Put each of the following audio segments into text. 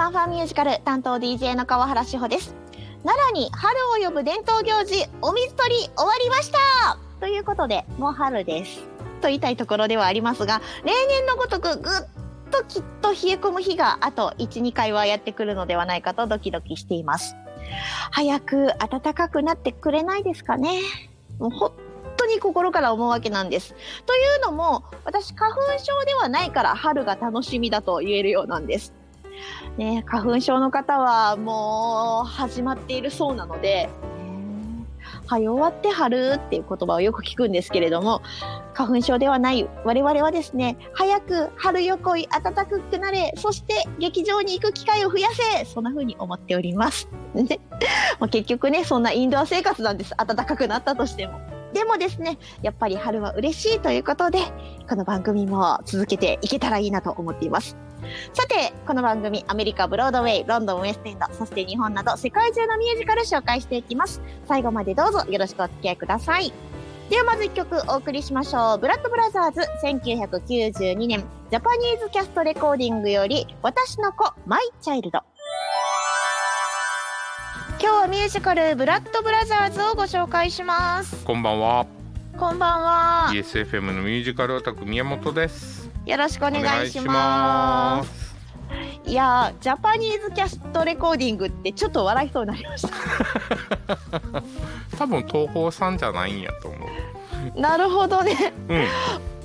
ファンファンミュージカル担当 DJ の川原志保です。奈良に春を呼ぶ伝統行事お水取り終わりました。ということでもう春です。と言いたいところではありますが例年のごとくぐっときっと冷え込む日があと12回はやってくるのではないかとドキドキしています。早く暖かくなってくれないですかね。もう本当に心から思うわけなんです。というのも私花粉症ではないから春が楽しみだと言えるようなんです。ね、花粉症の方はもう始まっているそうなので、早終わって春っていう言葉をよく聞くんですけれども、花粉症ではない我々はですね、早く春横井暖かくなれ、そして劇場に行く機会を増やせ、そんな風に思っております。ね、結局ね、そんなインドア生活なんです。暖かくなったとしても。でもですね、やっぱり春は嬉しいということで、この番組も続けていけたらいいなと思っています。さて、この番組、アメリカ、ブロードウェイ、ロンドン、ウエストエンド、そして日本など世界中のミュージカル紹介していきます。最後までどうぞよろしくお付き合いください。ではまず1曲お送りしましょう。ブラッドブラザーズ1992年 Japanese Cast Recording より私の子 My Child。今日はミュージカルブラッドブラザーズをご紹介します。こんばんは。こんばんは。ESFM のミュージカルオタク宮本です。よろしくお願いします。いや Japanese Cast Recording ってちょっと笑いそうになりました。多分東宝さんじゃないんやと思う。なるほどね、うん、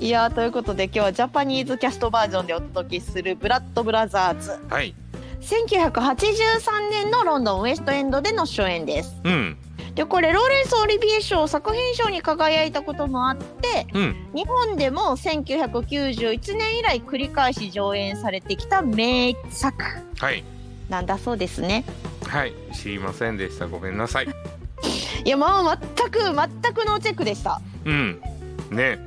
いやということで今日は Japanese Cast Version でお届けするブラッドブラザーズ。はい。1983年のロンドンウエストエンドでの初演です、うん、でこれローレンス・オリビエ賞作品賞に輝いたこともあって、うん、日本でも1991年以来繰り返し上演されてきた名作なんだそうですね。はい。知りませんでした。ごめんなさい。いやまあ全く全くノーチェックでした。うん。ね。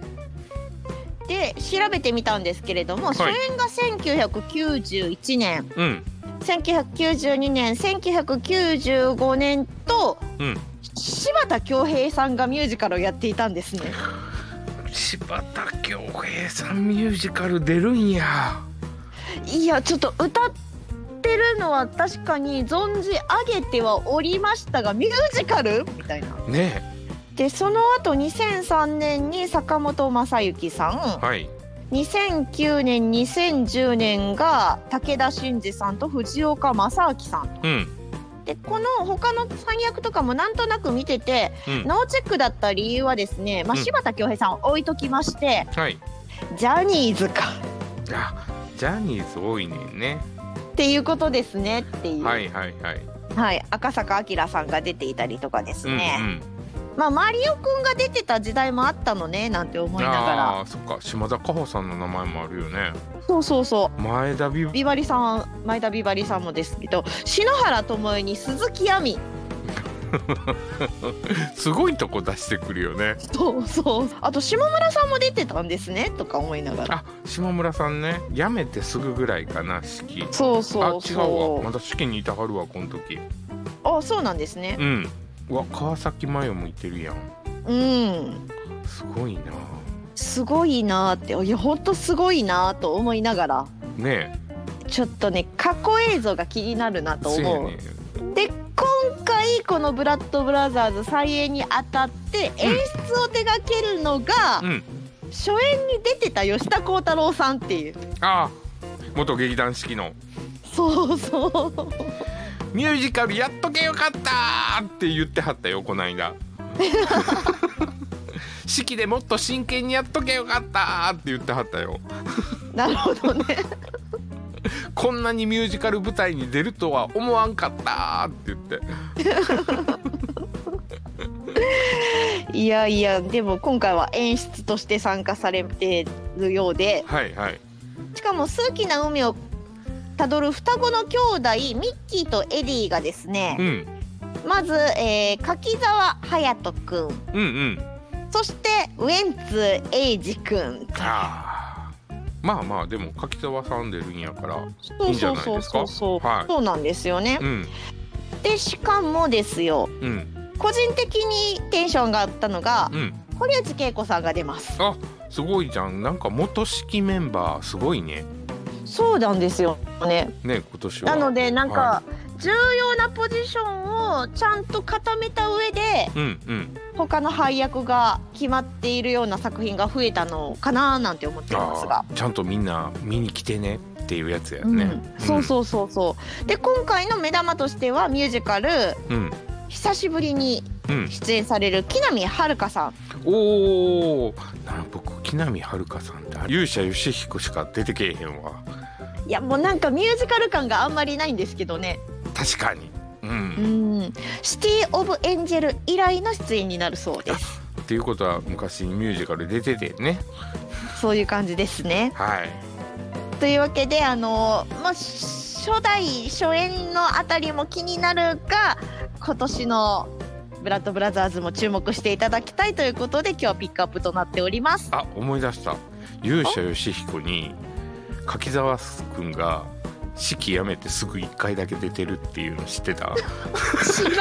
で調べてみたんですけれども、はい、初演が1991年、うん、1992年1995年と、うん、柴田恭平さんがミュージカルをやっていたんですね。柴田恭平さんミュージカル出るんや。いやちょっと歌ってるのは確かに存じ上げてはおりましたがミュージカル？みたいな。ねでその後2003年に坂本昌行さん、はい、2009年2010年が武田真治さんと藤岡正明さん、うんでこの他の三役とかもなんとなく見てて、うん、ノーチェックだった理由はですね、まあ、柴田恭平さん置いときまして、うん、はい、ジャニーズか。あジャニーズ多いねんね。っていうことですねっていう。はいはいはい。はい赤坂明さんが出ていたりとかですね、うんうんまあ、マリオくんが出てた時代もあったのねなんて思いながら。あそっか。島田果歩さんの名前もあるよね。そうそうそう。前田美ビバリさん前田美バリさんもですけど篠原智恵に鈴木亜美。すごいとこ出してくるよね。そうそう。あと下村さんも出てたんですねとか思いながら。あ下村さんね。やめてすぐぐらいかな式。そうそうそう。あ違うわ。まだ式にいたはるわこの時。あそうなんですね。うんわ川崎麻世もいてるやん。うん。すごいな。すごいなっていやほんとすごいなと思いながら。ねちょっとね過去映像が気になるなと思う。ね、で今回この「ブラッドブラザーズ」再演にあたって演出を手掛けるのが、うん、初演に出てた吉田鋼太郎さんっていう。ああ元劇団四季の。そうそうミュージカルやっとけよかったって言ってはったよこないだ式でもっと真剣にやっとけよかったって言ってはったよ。なるほどね。こんなにミュージカル舞台に出るとは思わんかったって言って。いやいやでも今回は演出として参加されてるようで、はいはい、しかも数奇な海をたどる双子の兄弟ミッキーとエディがですね、うん、まず、えー、柿澤隼人君、うん。うん、そしてウェンツ英二君あまあまあでも柿澤さん出るんやからいいんじゃないですか？そうそうなんですよね、うん、でしかもですよ、うん、個人的にテンションがあったのが、うん、堀内恵子さんが出ます。あすごいじゃん。なんか元式メンバーすごいねそうなんですよね。ね今年は。なのでなんか、は重要なポジションをちゃんと固めた上でうんうん。他の配役が決まっているような作品が増えたのかななんて思っていますが。ちゃんとみんな見に来てねっていうやつやね、うん、そうそうそうそう。で今回の目玉としてはミュージカルうん。久しぶりにうん。出演される木南遥さん。おおな僕木南遥さんって勇者ヨシヒコしか出てけえへんわいやもうなんかミュージカル感があんまりないんですけどね。確かに。うん、うん。シティ・オブ・エンジェル以来の出演になるそうです。っていうことは昔ミュージカル出ててね。そういう感じですね。はい。というわけであのまあ初代初演のあたりも気になるが今年のブラッドブラザーズも注目していただきたいということで今日はピックアップとなっております。あ思い出した。勇者ヨシヒコに柿澤君が式辞めてすぐ1回だけ出てるっていうの知ってた？知らん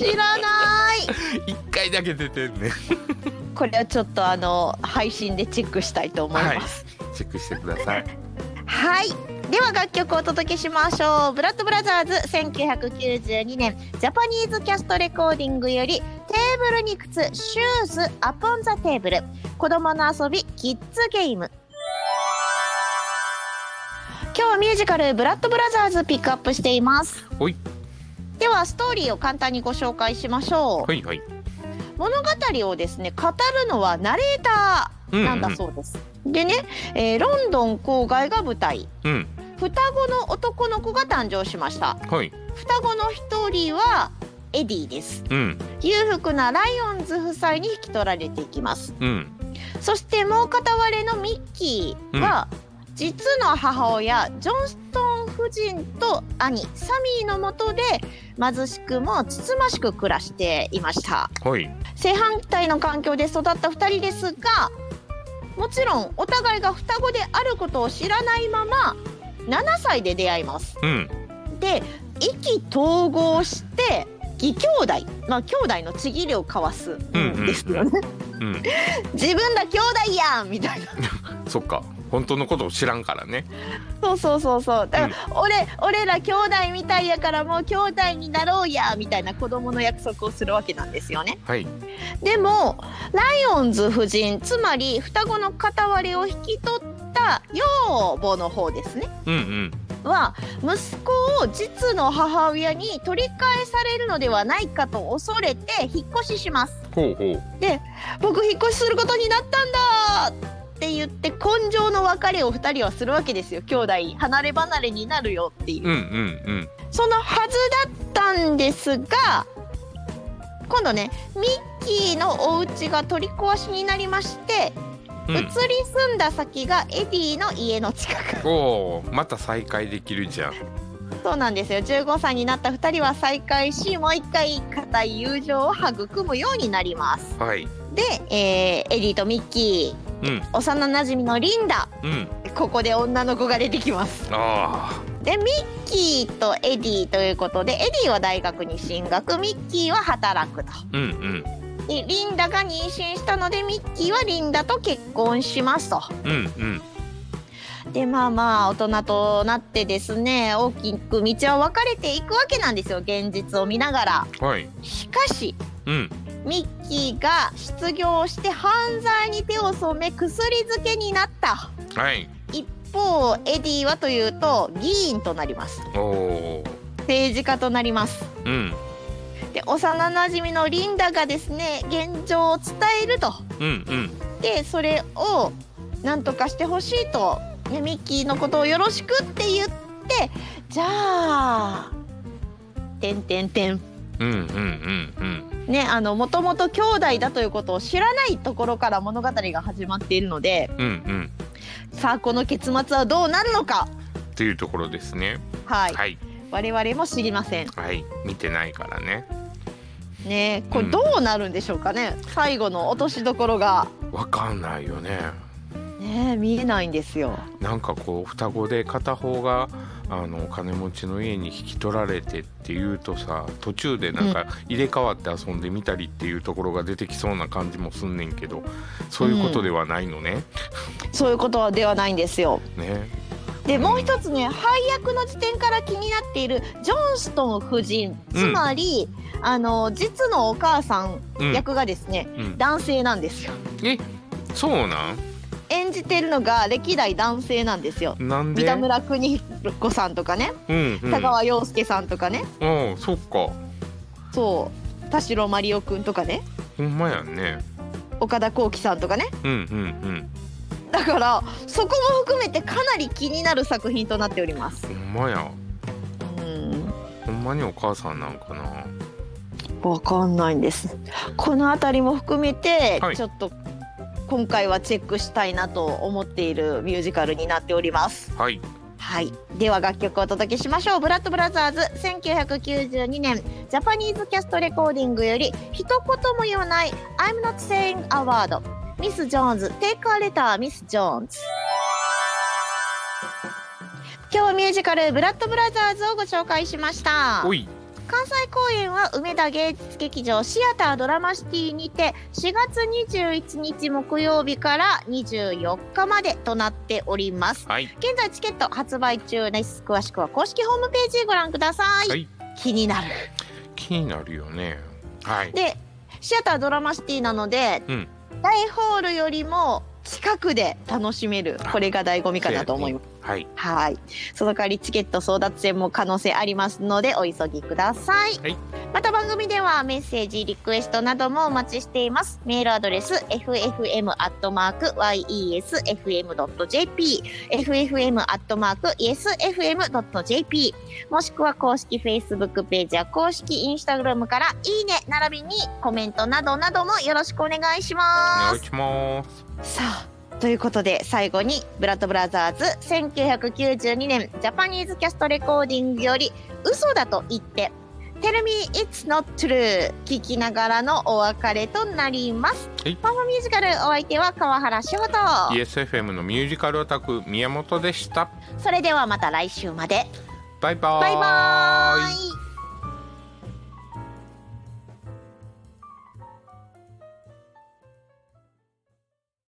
知らない。1回だけ出てんね。これはちょっとあの配信でチェックしたいと思います。チェックしてください。はい。では楽曲をお届けしましょう。ブラッドブラザーズ1992年 Japanese Cast Recording よりテーブルに靴 Shoes Upon the Table。子供の遊び Kids' Game。今日はミュージカルブラッドブラザーズピックアップしています。ではストーリーを簡単にご紹介しましょう。はいはい。物語をですね語るのはナレーターなんだそうです、でね、えーロンドン郊外が舞台。うん双子の男の子が誕生しました。はい。双子の一人はエディです。うん。裕福なライオンズ夫妻に引き取られていきます。うん。そしてもう片割れのミッキーは、実の母親ジョンストン夫人と兄サミーのもとで貧しくもつつましく暮らしていました。はい。正反対の環境で育った2人ですがもちろんお互いが双子であることを知らないまま7歳で出会います。うん。で意気投合して義兄弟。まあ兄弟のちぎりを交わすんですよね、うん。自分ら兄弟やんみたいな。そっか。本当のことを知らんからね。そうそうそうそう。だから、俺俺ら兄弟みたいやからもう兄弟になろうやみたいな子供の約束をするわけなんですよね。はい。でもライオンズ夫人つまり双子の片割れを引き取った養母の方ですね。うんうん。は息子を実の母親に取り返されるのではないかと恐れて引っ越しします。ほうほう。僕引っ越しすることになったんだって言って根性の別れを2人はするわけですよ。兄弟離れ離れになるよっていう、うんうんうん。そのはずだったんですが今度ねミッキーのお家が取り壊しになりまして、う移り住んだ先がエディの家の近く。んおおまた再会できるじゃん。そうなんですよ。15歳になった2人は再会しもう一回固い友情を育むようになります。はい。で、えーエディとミッキうん。ー幼なじみのリンダ。うん。ここで女の子が出てきます。あでミッキーとエディということでエディは大学に進学ミッキーは働くと。あうんうん。でリンダが妊娠したのでミッキーはリンダと結婚しますと。うんうん。でまあまあ大人となってですね大きく道は分かれていくわけなんですよ現実を見ながら。はい。しかしうん。ミッキーが失業して犯罪に手を染め薬漬けになった。はい。一方エディはというと議員となります。政治家となります。うんで幼なじみのリンダがですね現状を伝えると。うんうん。でそれを何とかしてほしいと、ね、ミッキーのことをよろしくって言ってじゃあ「てんてんてん。うんうんうんうん」ねあのもともと兄弟だということを知らないところから物語が始まっているのでうんうん。さあこの結末はどうなるのか。っていうところですね。はい、はい。我々も知りません。はい。見てないからねね。これうん。どうなるんでしょうかね、最後の落としどころが。わかんないよね。ねえ見えないんですよ。なんかこう双子で片方があの金持ちの家に引き取られてっていうとさ途中でなんか入れ替わって遊んでみたりっていうところが出てきそうな感じもすんねんけどそういうことではないのね。そういうことではないんですよ。ねでもう一つね配役の時点から気になっているジョンストン夫人。つまり、あの実のお母さんうん。役がですね、うん、男性なんですよ。えそうなん？演じてるのが歴代男性なんですよ。なんで？三田村邦彦さんとかね。うんうん。田川陽介さんとかね、うんそっか。そう。田代真理夫くんとかね。ほんまやんね。岡田幸輝さんとかね。うんうんだからそこも含めてかなり気になる作品となっております。うんほんまや。うん。ほんまにお母さんなんかな。わかんないんです。この辺りも含めて、はい。ちょっと今回はチェックしたいなと思っているミュージカルになっております。はい。はい。では楽曲をお届けしましょう。ブラッドブラザーズ1992年 Japanese Cast Recording より一言も言わない I'm not saying a word ミス・ジョーンズ Take a letter ミス・ジョーンズ今日はミュージカルブラッドブラザーズをご紹介しました。おい。関西公演は梅田芸術劇場シアタードラマシティにて4月21日木曜日から24日までとなっております。はい。現在チケット発売中です。詳しくは公式ホームページご覧ください、はい。気になる。気になるよね。はい。でシアタードラマシティなので、うん大ホールよりも近くで楽しめる。これが醍醐味かなと思います。はいはい。その代わりチケット争奪戦も可能性ありますのでお急ぎください。はいまた番組ではメッセージ、リクエストなどもお待ちしています。メールアドレス ffm.yesfm.jp ffm.yesfm.jp もしくは公式 Facebook ページや公式 Instagram からいいね並びにコメントなどなどもよろしくお願いしおます。願いしますさあということで最後にブラッドブラザーズ1992年ジャパニーズキャストレコーディングより嘘だと言って「Tell me it's not true」聞きながらのお別れとなります。はい。パフォミュージカルお相手は川原志穂と ESFM のミュージカルオタク宮本でした。それではまた来週まで。バイバーバイバーイ